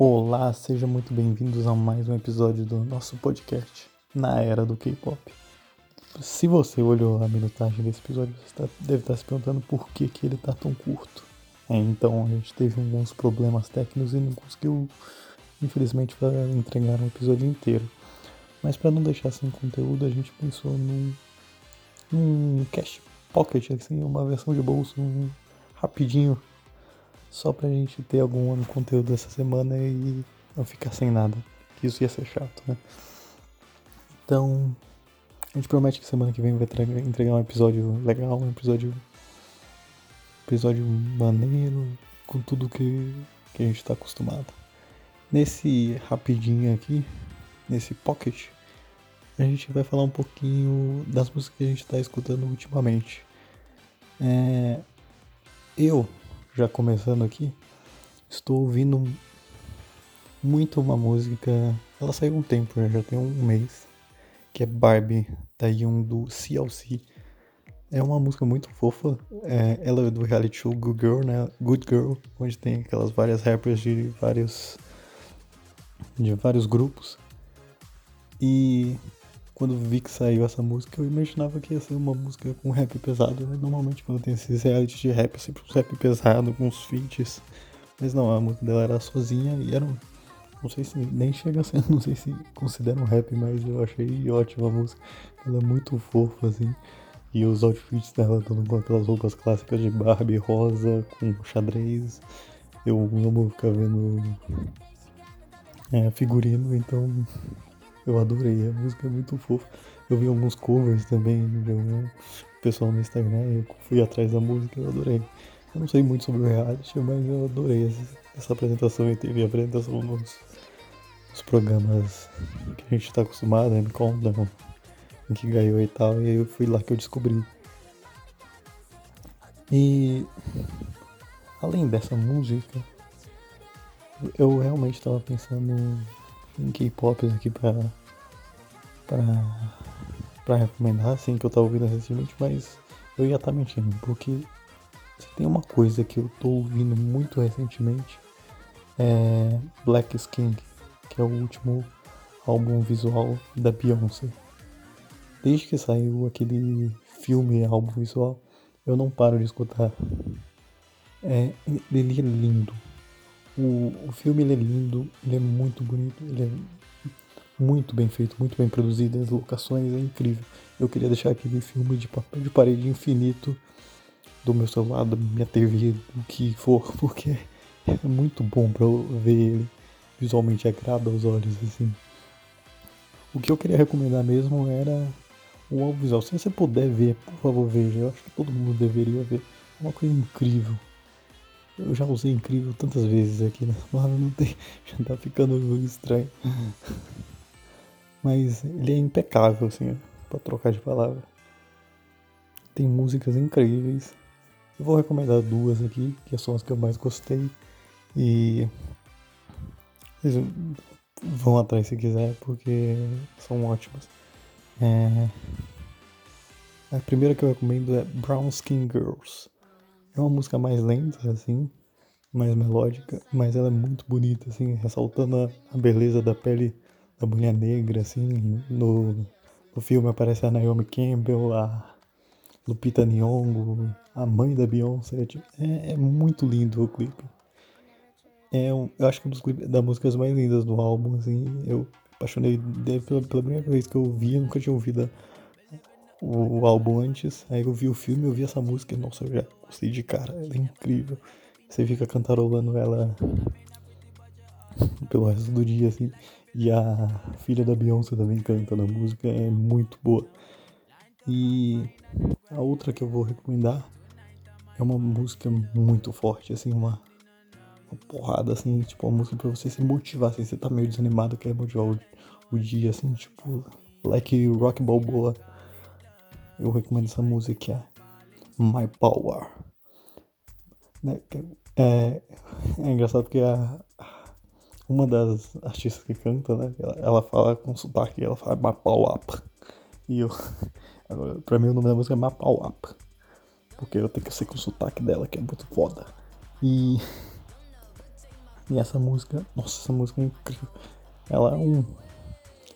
Olá, sejam muito bem-vindos a mais um episódio do nosso podcast na era do K-pop. Se você olhou a minutagem desse episódio, você tá, deve estar se perguntando por que, que ele está tão curto. É, então a gente teve alguns problemas técnicos e não conseguiu, infelizmente, entregar um episódio inteiro. Mas para não deixar sem conteúdo, a gente pensou num, num Cash Pocket, assim, uma versão de bolso um, rapidinho só pra gente ter algum conteúdo essa semana e não ficar sem nada. Que isso ia ser chato, né? Então, a gente promete que semana que vem vai entregar um episódio legal, um episódio. episódio maneiro, com tudo que, que a gente tá acostumado. Nesse rapidinho aqui, nesse pocket, a gente vai falar um pouquinho das músicas que a gente tá escutando ultimamente. É, eu já começando aqui, estou ouvindo muito uma música. Ela saiu um tempo, né? já tem um mês, que é Barbie, da Yoon do CLC. É uma música muito fofa. É, ela é do reality show Good Girl, né? Good Girl, onde tem aquelas várias rappers de vários de vários grupos. E quando vi que saiu essa música, eu imaginava que ia ser uma música com rap pesado. Né? Normalmente quando tem esses reality de rap, é sempre um rap pesado, com uns feats. Mas não, a música dela era sozinha e era um, Não sei se nem chega a ser, não sei se considera um rap, mas eu achei ótima a música. Ela é muito fofa, assim. E os outfits dela estão com aquelas roupas clássicas de Barbie rosa, com xadrez. Eu amo ficar vendo é, figurino, então eu adorei, a música é muito fofa. Eu vi alguns covers também de algum pessoal no Instagram eu fui atrás da música eu adorei. Eu não sei muito sobre o reality, mas eu adorei essa, essa apresentação e teve apresentação nos, nos, programas que a gente tá acostumado, né? Countdown, em que ganhou e tal, e aí eu fui lá que eu descobri. E além dessa música, eu realmente estava pensando em K-pop aqui pra, pra recomendar, assim, que eu tava ouvindo recentemente, mas eu ia estar tá mentindo, porque se tem uma coisa que eu tô ouvindo muito recentemente é Black Skin, que é o último álbum visual da Beyoncé. Desde que saiu aquele filme álbum visual, eu não paro de escutar. É, ele é lindo. O, o filme é lindo, ele é muito bonito, ele é muito bem feito, muito bem produzido, as locações é incrível. Eu queria deixar aquele filme de papel de parede infinito do meu celular, da minha TV, do que for, porque é muito bom para ver ele. Visualmente agrada aos olhos, assim. O que eu queria recomendar mesmo era o visual. Se você puder ver, por favor, veja. Eu acho que todo mundo deveria ver. É uma coisa incrível. Eu já usei incrível tantas vezes aqui na palavra, não tem. Já tá ficando estranho. Mas ele é impecável, assim, pra trocar de palavra. Tem músicas incríveis. Eu vou recomendar duas aqui, que são as que eu mais gostei. E. Vocês vão atrás se quiser, porque são ótimas. É... A primeira que eu recomendo é Brown Skin Girls. É uma música mais lenta, assim, mais melódica, mas ela é muito bonita, assim, ressaltando a, beleza da pele da mulher negra, assim. No, no filme aparece a Naomi Campbell, a Lupita Nyong'o, a mãe da Beyoncé. Tipo, é, é muito lindo o clipe. É um, eu acho que é um dos clipes das músicas mais lindas do álbum, assim. Eu apaixonei pela, pela primeira vez que eu ouvi, eu nunca tinha ouvido o, o, álbum antes. Aí eu vi o filme, eu vi essa música e, nossa, eu já gostei de cara. Ela é incrível. Você fica cantarolando ela pelo resto do dia, assim. E a filha da Beyoncé também canta na música, é muito boa. E a outra que eu vou recomendar é uma música muito forte, assim, uma, uma porrada, assim, tipo, uma música pra você se motivar, assim, você tá meio desanimado, quer motivar o, o dia, assim, tipo, like Rock Balboa. Eu recomendo essa música que é My Power. Né? É, é engraçado porque a, uma das artistas que canta, né? Ela, ela fala com sotaque, ela fala Mapauap. E eu, agora, pra mim o nome da música é Mapauap. Porque eu tenho que ser com o sotaque dela, que é muito foda. E E essa música, nossa, essa música é incrível. Ela é um.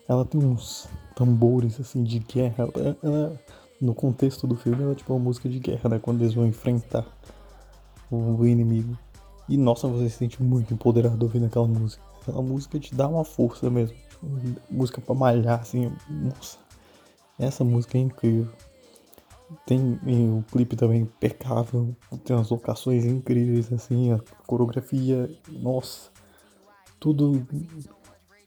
Ela tem uns tambores assim de guerra. Ela, ela, no contexto do filme, ela é tipo uma música de guerra, né? Quando eles vão enfrentar o inimigo. E nossa, você se sente muito empoderado ouvindo aquela música. Aquela música te dá uma força mesmo. Música pra malhar, assim. Nossa. Essa música é incrível. Tem o clipe também impecável. Tem umas locações incríveis, assim. A coreografia. Nossa. Tudo.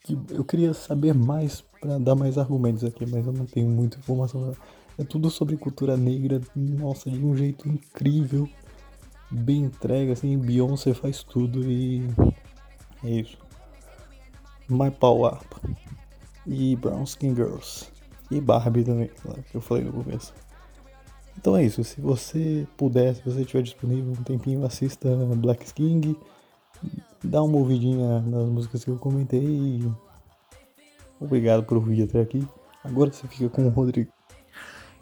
Que eu queria saber mais para dar mais argumentos aqui, mas eu não tenho muita informação. É tudo sobre cultura negra. Nossa, de um jeito incrível bem entregue, assim, Beyoncé faz tudo e é isso. My Power Up e Brown Skin Girls e Barbie também, claro, que eu falei no começo. Então é isso, se você puder, se você tiver disponível um tempinho, assista Black King, dá uma ouvidinha nas músicas que eu comentei e obrigado por ouvir até aqui. Agora você fica com o Rodrigo.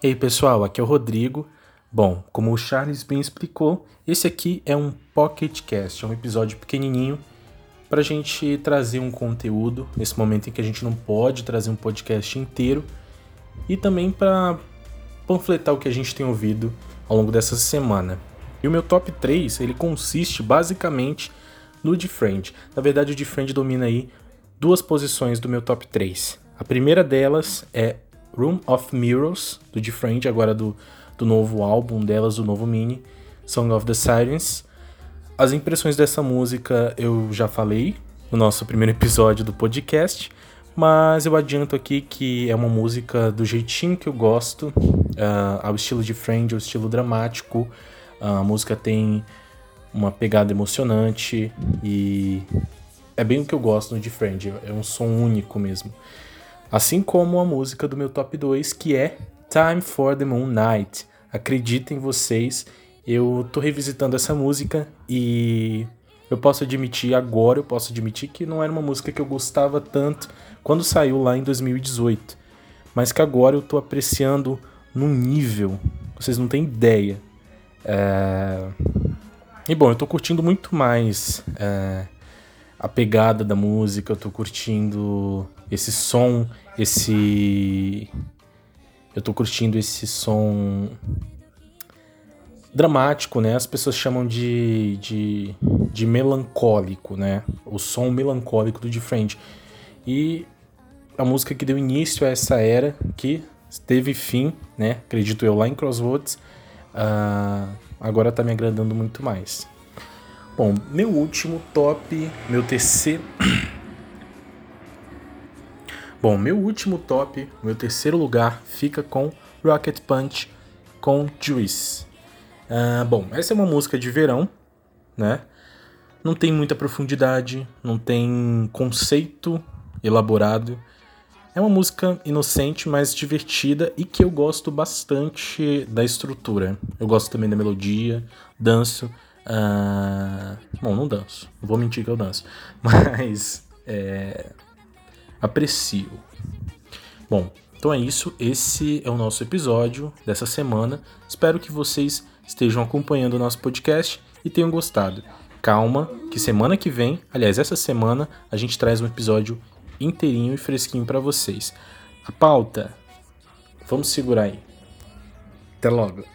Ei pessoal, aqui é o Rodrigo Bom, como o Charles bem explicou, esse aqui é um Pocket Cast, é um episódio pequenininho para a gente trazer um conteúdo nesse momento em que a gente não pode trazer um podcast inteiro e também para panfletar o que a gente tem ouvido ao longo dessa semana. E o meu top 3, ele consiste basicamente no Defriend. Na verdade, o Defriend domina aí duas posições do meu top 3. A primeira delas é Room of Mirrors, do Defriend, agora do do novo álbum delas, do novo mini, Song of the Sirens. As impressões dessa música eu já falei no nosso primeiro episódio do podcast, mas eu adianto aqui que é uma música do jeitinho que eu gosto, uh, ao estilo de Friend, ao estilo dramático. Uh, a música tem uma pegada emocionante e é bem o que eu gosto no de Friend, é um som único mesmo. Assim como a música do meu top 2, que é Time for the Moon Night. Acreditem vocês, eu tô revisitando essa música e eu posso admitir agora, eu posso admitir que não era uma música que eu gostava tanto quando saiu lá em 2018, mas que agora eu tô apreciando num nível, vocês não têm ideia. É... E bom, eu tô curtindo muito mais é... a pegada da música, eu tô curtindo esse som, esse eu tô curtindo esse som dramático, né? As pessoas chamam de, de, de melancólico, né? O som melancólico do Different. E a música que deu início a essa era, que teve fim, né? Acredito eu, lá em Crossroads, uh, agora tá me agradando muito mais. Bom, meu último top, meu terceiro. Bom, meu último top, meu terceiro lugar, fica com Rocket Punch com Juice. Uh, bom, essa é uma música de verão, né? Não tem muita profundidade, não tem conceito elaborado. É uma música inocente, mas divertida e que eu gosto bastante da estrutura. Eu gosto também da melodia, danço. Uh... Bom, não danço, vou mentir que eu danço, mas é aprecio. Bom, então é isso. Esse é o nosso episódio dessa semana. Espero que vocês estejam acompanhando o nosso podcast e tenham gostado. Calma, que semana que vem, aliás, essa semana, a gente traz um episódio inteirinho e fresquinho para vocês. A pauta, vamos segurar aí. Até logo.